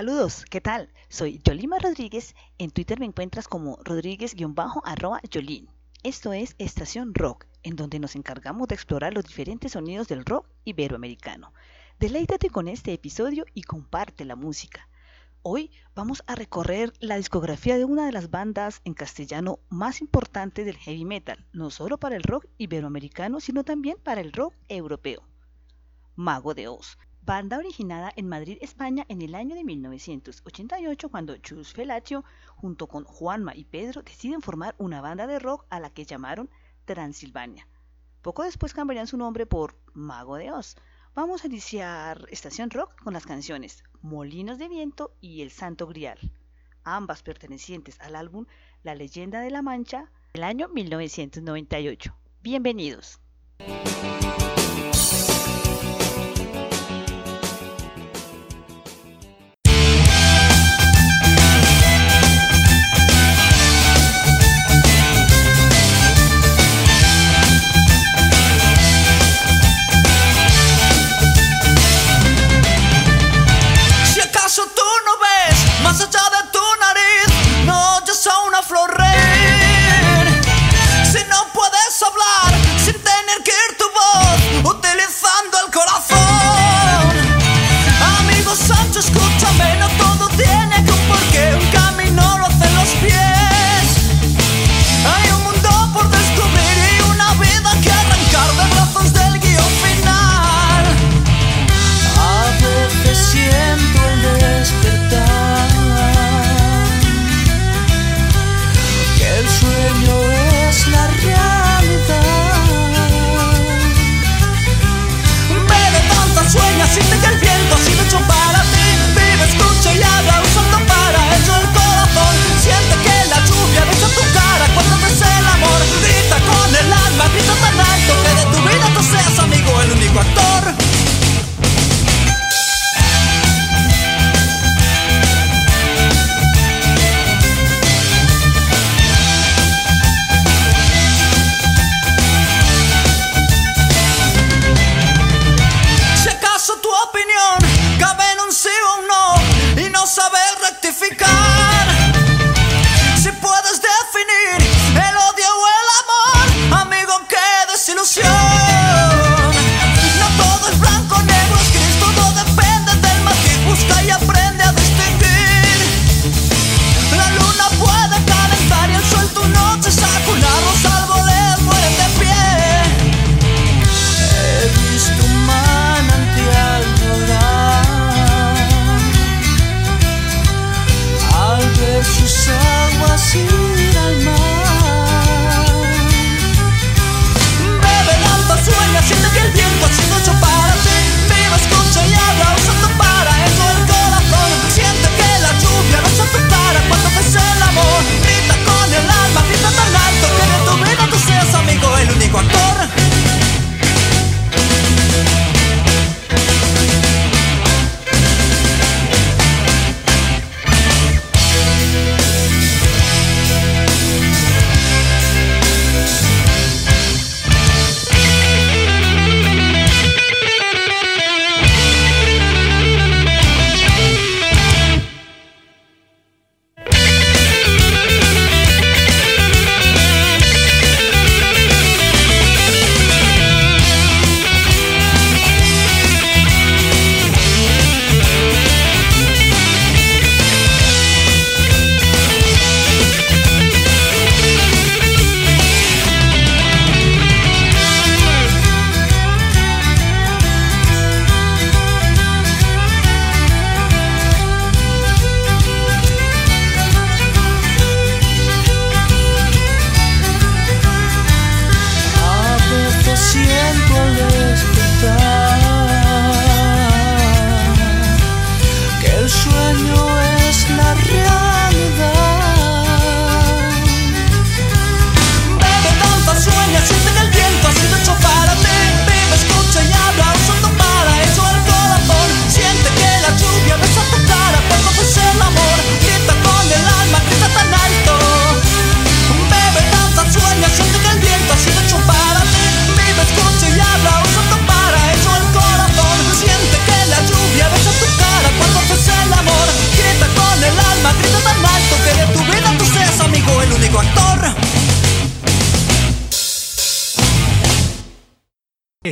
Saludos, ¿qué tal? Soy Yolima Rodríguez. En Twitter me encuentras como rodríguez-yolín. Esto es Estación Rock, en donde nos encargamos de explorar los diferentes sonidos del rock iberoamericano. Deleítate con este episodio y comparte la música. Hoy vamos a recorrer la discografía de una de las bandas en castellano más importantes del heavy metal, no solo para el rock iberoamericano, sino también para el rock europeo. Mago de Oz, banda originada en Madrid, España en el año de 1988 cuando Chus Felatio junto con Juanma y Pedro deciden formar una banda de rock a la que llamaron Transilvania. Poco después cambiarían su nombre por Mago de Oz. Vamos a iniciar Estación Rock con las canciones Molinos de Viento y El Santo Grial, ambas pertenecientes al álbum La Leyenda de la Mancha del año 1998. Bienvenidos.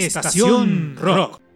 Estación Rock.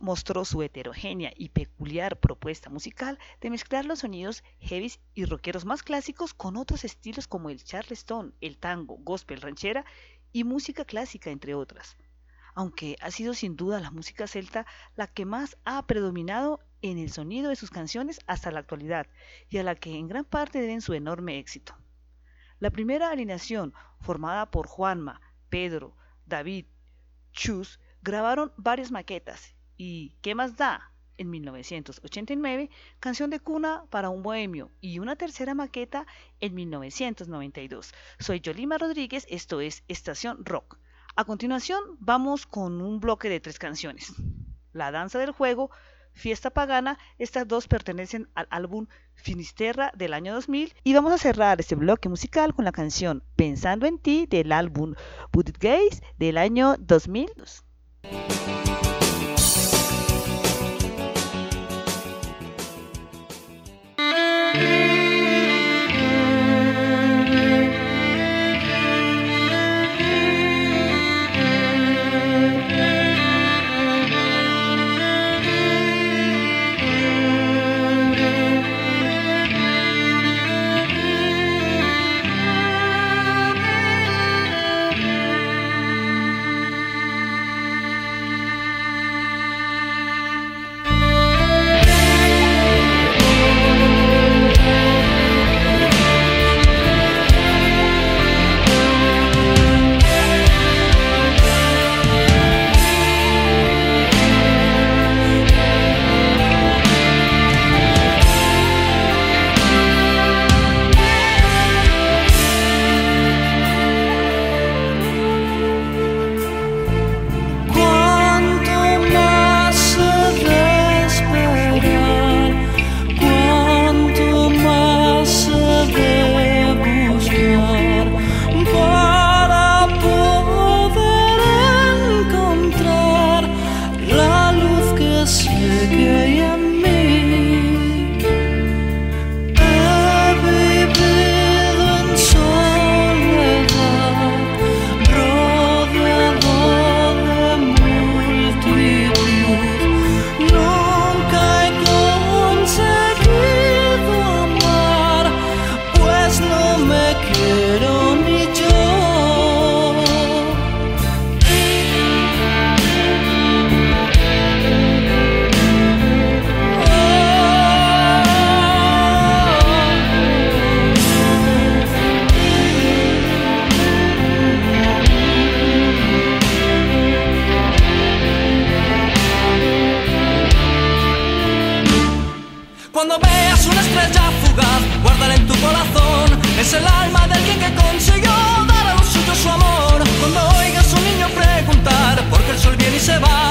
Mostró su heterogénea y peculiar propuesta musical de mezclar los sonidos heavy y rockeros más clásicos con otros estilos como el charleston, el tango, gospel, ranchera y música clásica, entre otras. Aunque ha sido sin duda la música celta la que más ha predominado en el sonido de sus canciones hasta la actualidad y a la que en gran parte deben su enorme éxito. La primera alineación, formada por Juanma, Pedro, David, Chus, grabaron varias maquetas y ¿Qué más da? en 1989, Canción de cuna para un bohemio y una tercera maqueta en 1992. Soy Yolima Rodríguez, esto es Estación Rock. A continuación vamos con un bloque de tres canciones. La danza del juego, Fiesta Pagana, estas dos pertenecen al álbum Finisterra del año 2000 y vamos a cerrar este bloque musical con la canción Pensando en ti del álbum Budget Gaze del año 2002. es el alma de alguien que consiguió dar a los suyos su amor. Cuando oigas a un niño preguntar por qué el sol viene y se va.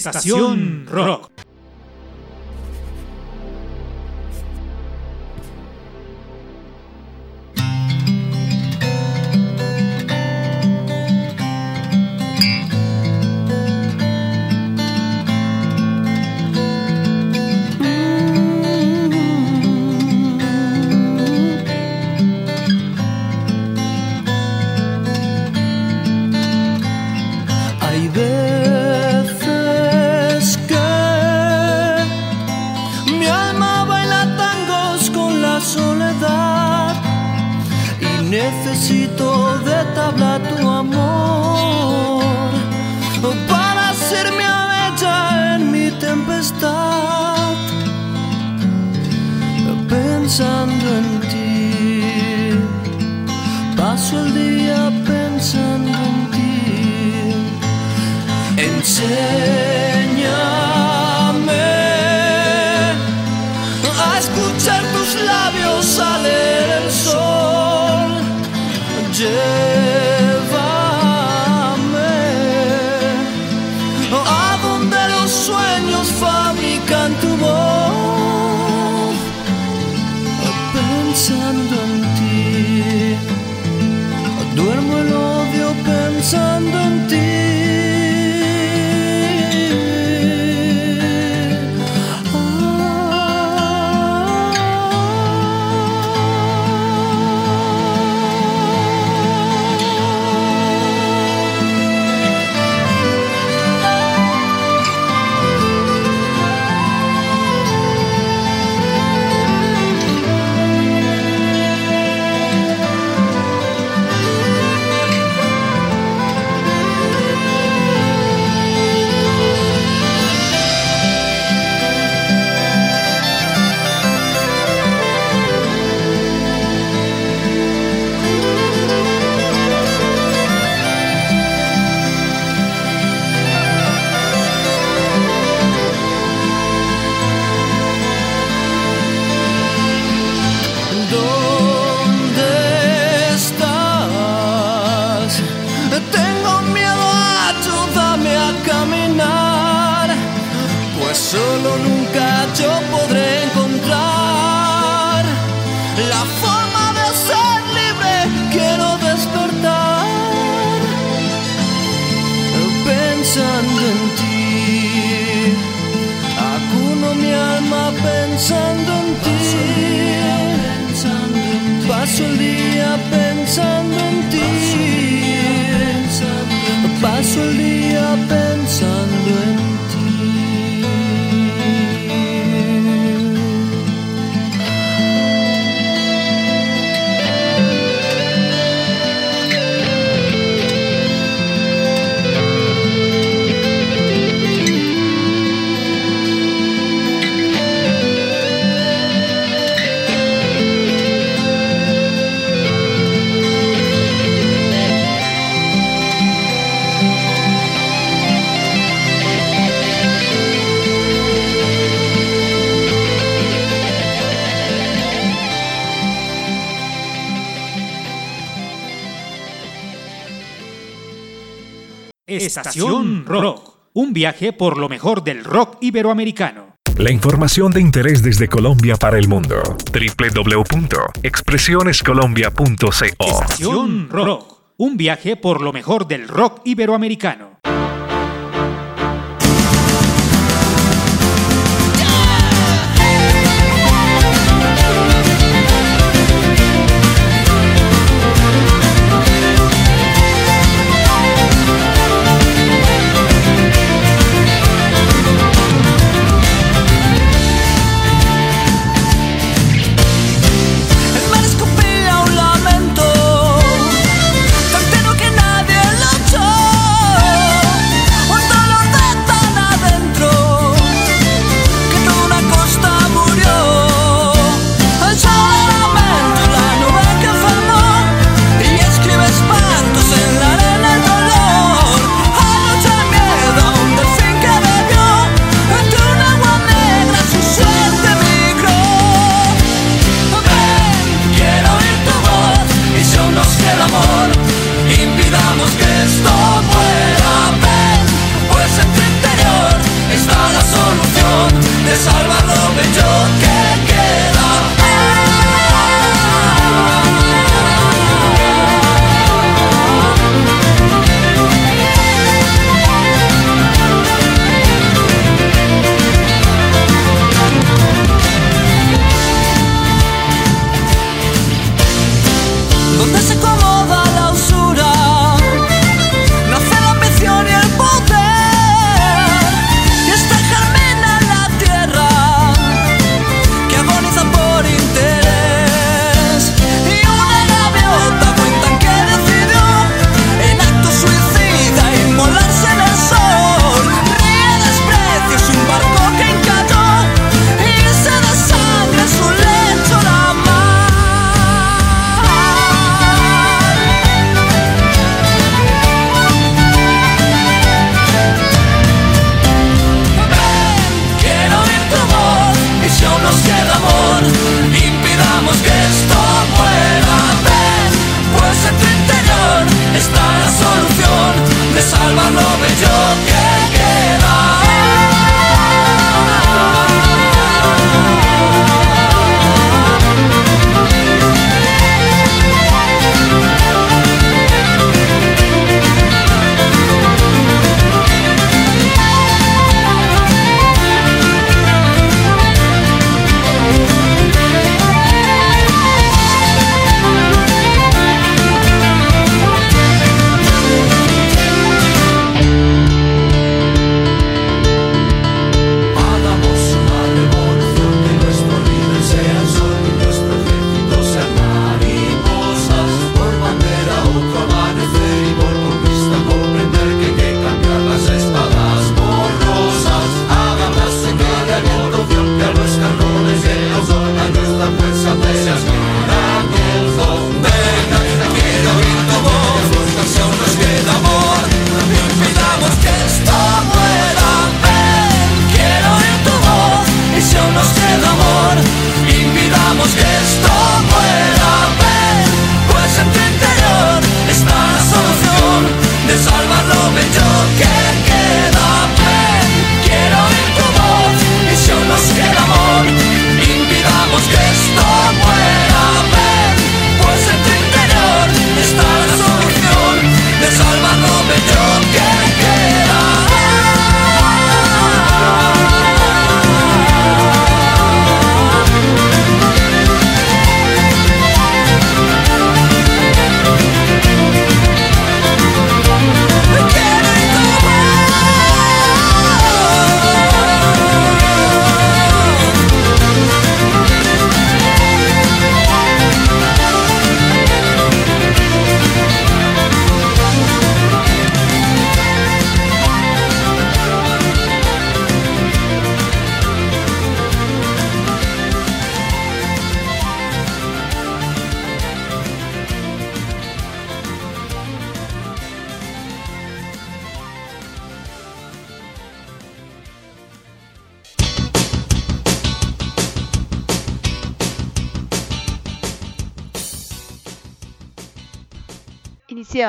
estación. viaje por lo mejor del rock iberoamericano. La información de interés desde Colombia para el mundo. www.expresionescolombia.co Estación Rock. Un viaje por lo mejor del rock iberoamericano.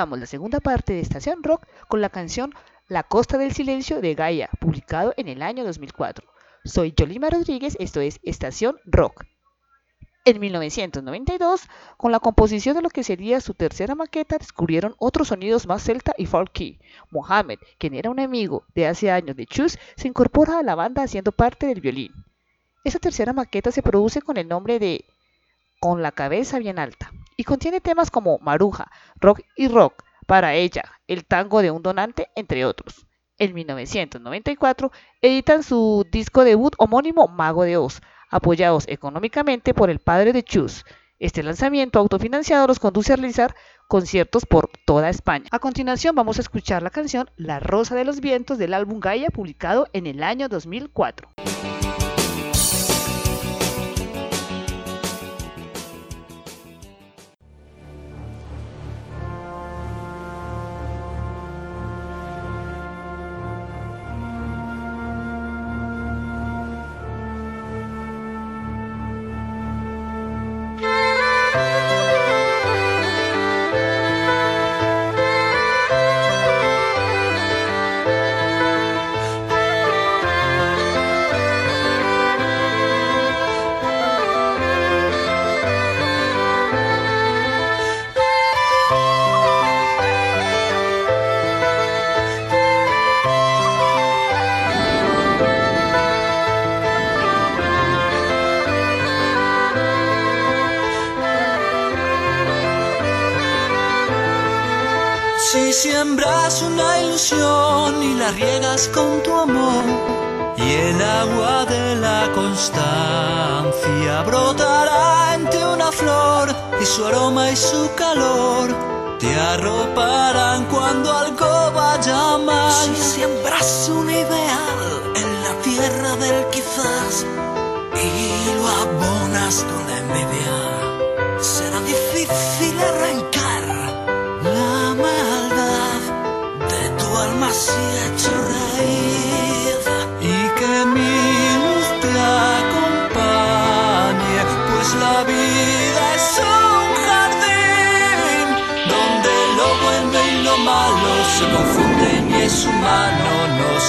La segunda parte de Estación Rock con la canción La Costa del Silencio de Gaia, publicado en el año 2004. Soy Yolima Rodríguez, esto es Estación Rock. En 1992, con la composición de lo que sería su tercera maqueta, descubrieron otros sonidos más celta y folky. Mohamed, quien era un amigo de hace años de Chus, se incorpora a la banda haciendo parte del violín. Esta tercera maqueta se produce con el nombre de Con la cabeza bien alta y contiene temas como Maruja, Rock y Rock, Para ella, El tango de un donante, entre otros. En 1994 editan su disco debut homónimo Mago de Oz, apoyados económicamente por el padre de Chus. Este lanzamiento autofinanciado los conduce a realizar conciertos por toda España. A continuación vamos a escuchar la canción La Rosa de los Vientos del álbum Gaia publicado en el año 2004. Y su aroma y su calor te arroparán cuando algo vaya mal. Si siembras un ideal en la tierra del quizás, y lo abonas con la envidia, será difícil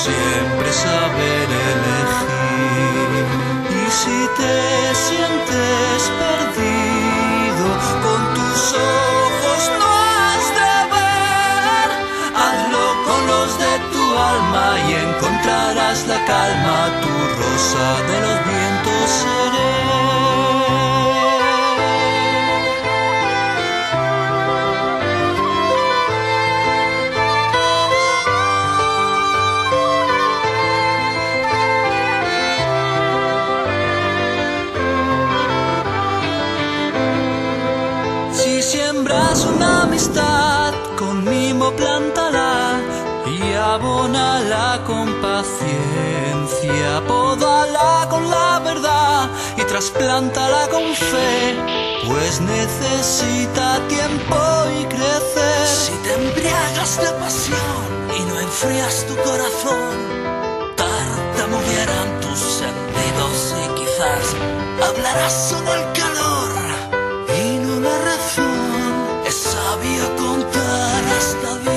siempre saber elegir. Y si te sientes perdido con tus ojos no has de ver, hazlo con los de tu alma y encontrarás la calma, tu rosa de los vientos seré. Abónala con paciencia. Pódala con la verdad y trasplántala con fe, pues necesita tiempo y crecer. Si te embriagas de pasión y no enfrías tu corazón, tartamudearán tus sentidos y quizás hablarás solo el calor y no la razón. Es sabio contar hasta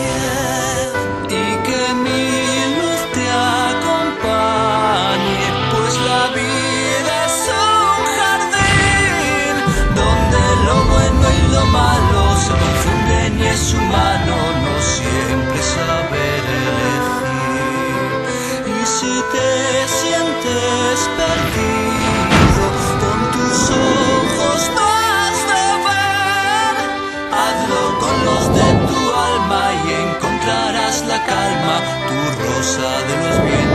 rosa de los vientos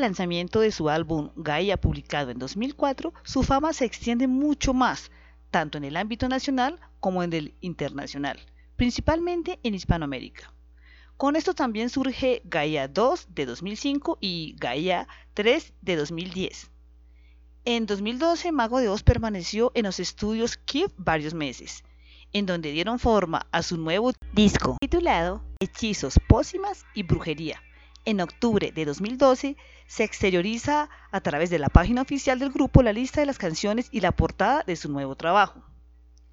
del lanzamiento de su álbum Gaia publicado en 2004, su fama se extiende mucho más, tanto en el ámbito nacional como en el internacional, principalmente en Hispanoamérica. Con esto también surge Gaia 2 de 2005 y Gaia 3 de 2010. En 2012, Mago de Oz permaneció en los estudios Keep varios meses, en donde dieron forma a su nuevo disco titulado Hechizos, Pócimas y Brujería. En octubre de 2012 se exterioriza a través de la página oficial del grupo la lista de las canciones y la portada de su nuevo trabajo.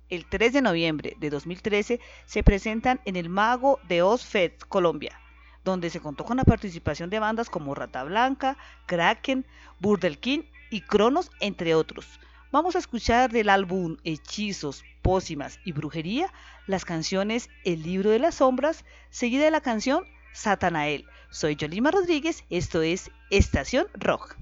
El 3 de noviembre de 2013 se presentan en el Mago de Oz Fest Colombia, donde se contó con la participación de bandas como Rata Blanca, Kraken, Burdel King y Cronos, entre otros. Vamos a escuchar del álbum Hechizos, Pócimas y Brujería las canciones El libro de las sombras, seguida de la canción Satanael. Soy Yolima Rodríguez, esto es Estación Rock.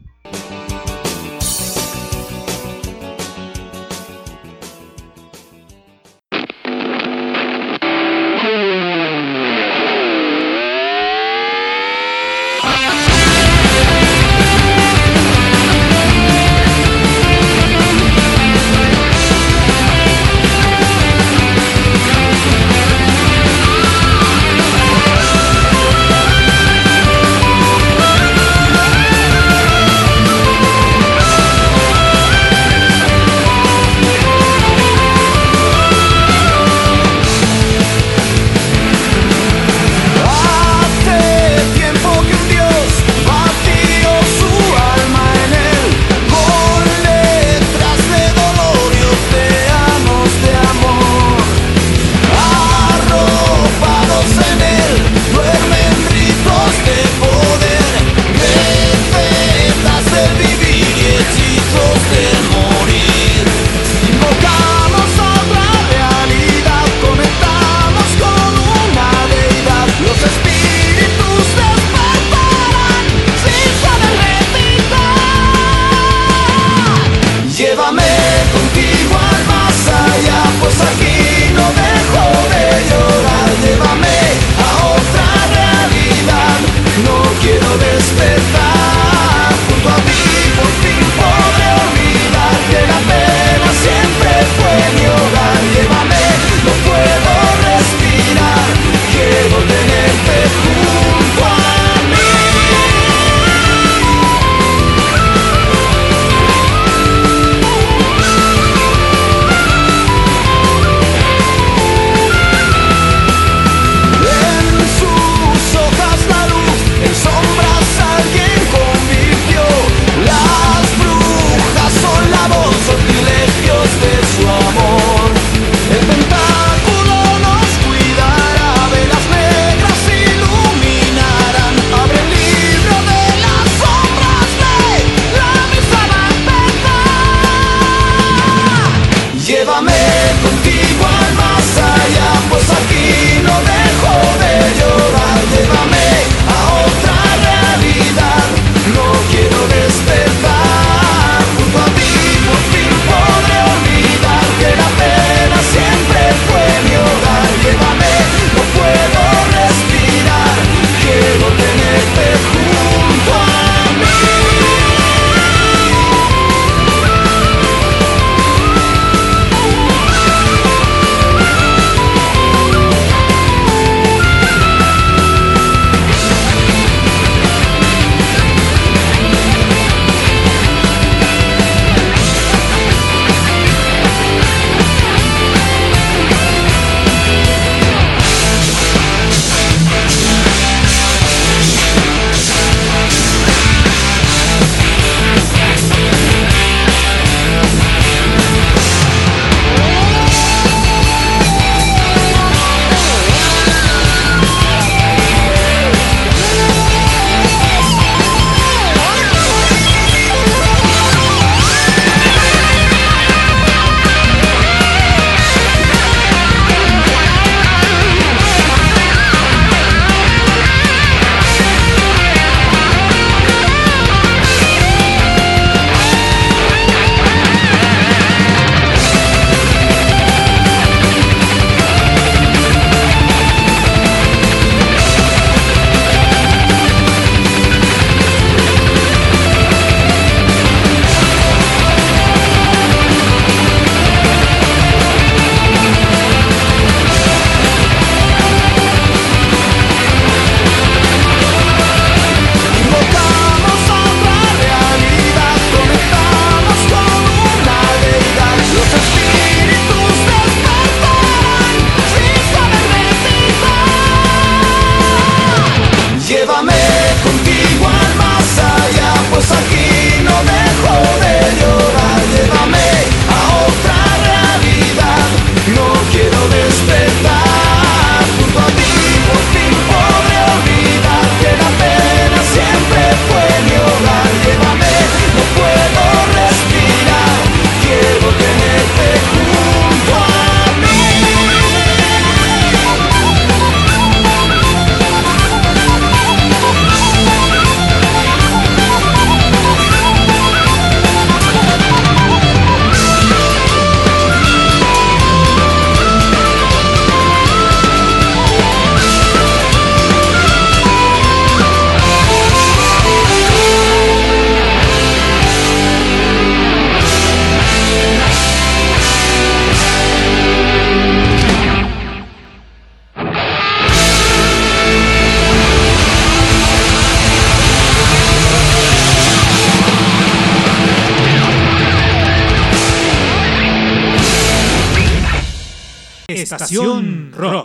Estación Rock.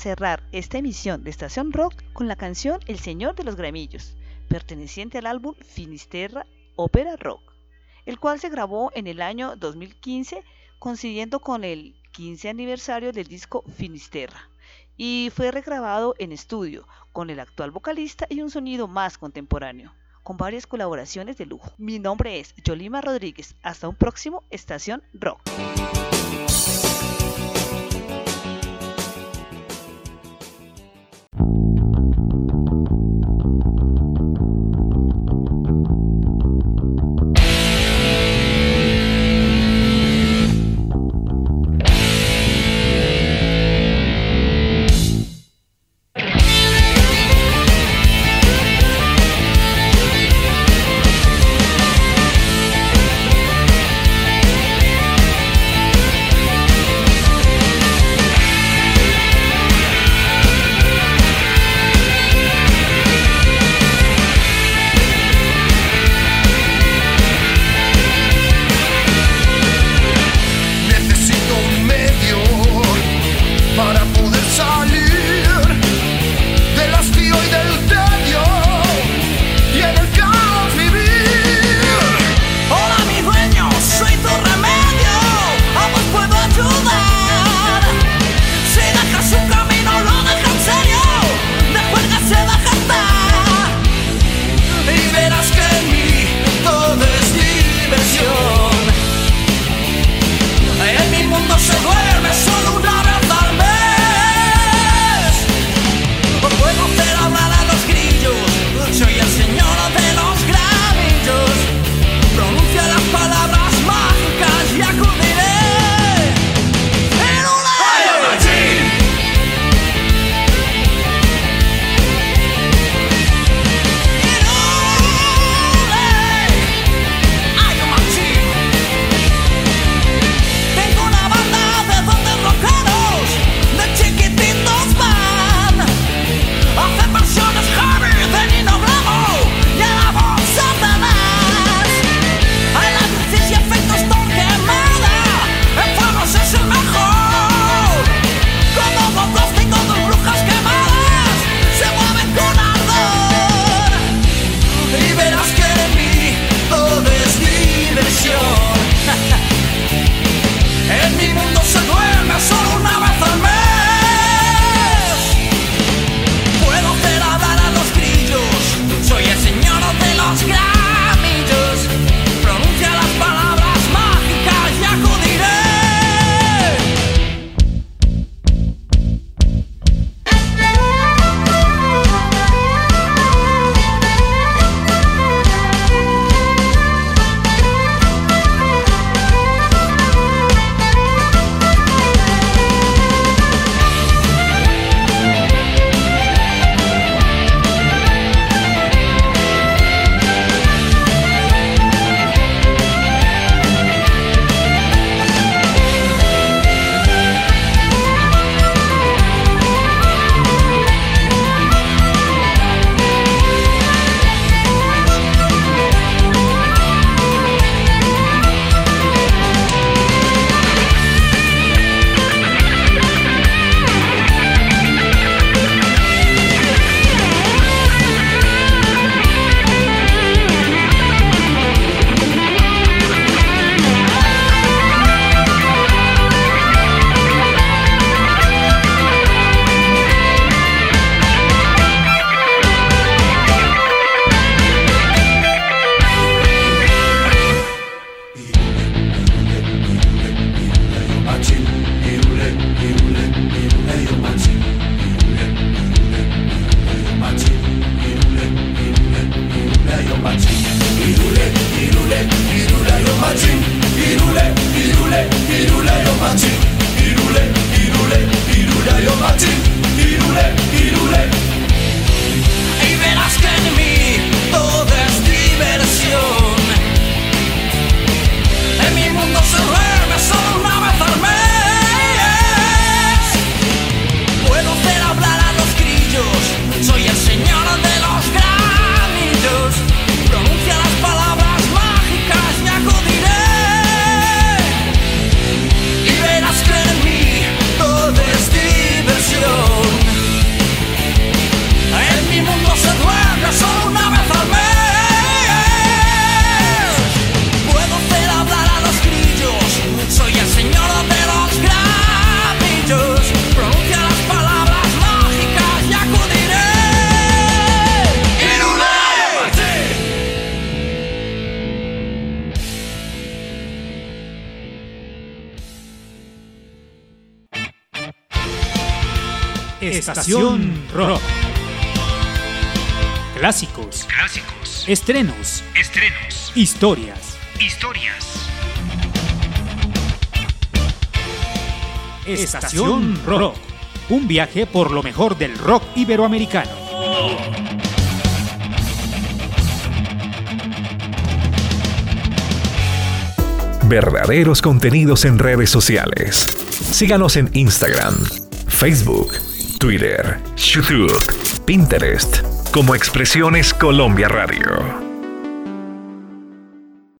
Cerrar esta emisión de Estación Rock con la canción El Señor de los Gramillos, perteneciente al álbum Finisterra Ópera Rock, el cual se grabó en el año 2015 coincidiendo con el 15 aniversario del disco Finisterra y fue regrabado en estudio con el actual vocalista y un sonido más contemporáneo, con varias colaboraciones de lujo. Mi nombre es Yolima Rodríguez. Hasta un próximo Estación Rock. Estrenos, Estrenos. historias. Historias. Estación Rock. Un viaje por lo mejor del rock iberoamericano. Verdaderos contenidos en redes sociales. Síganos en Instagram, Facebook, Twitter, YouTube, Pinterest como Expresiones Colombia Radio.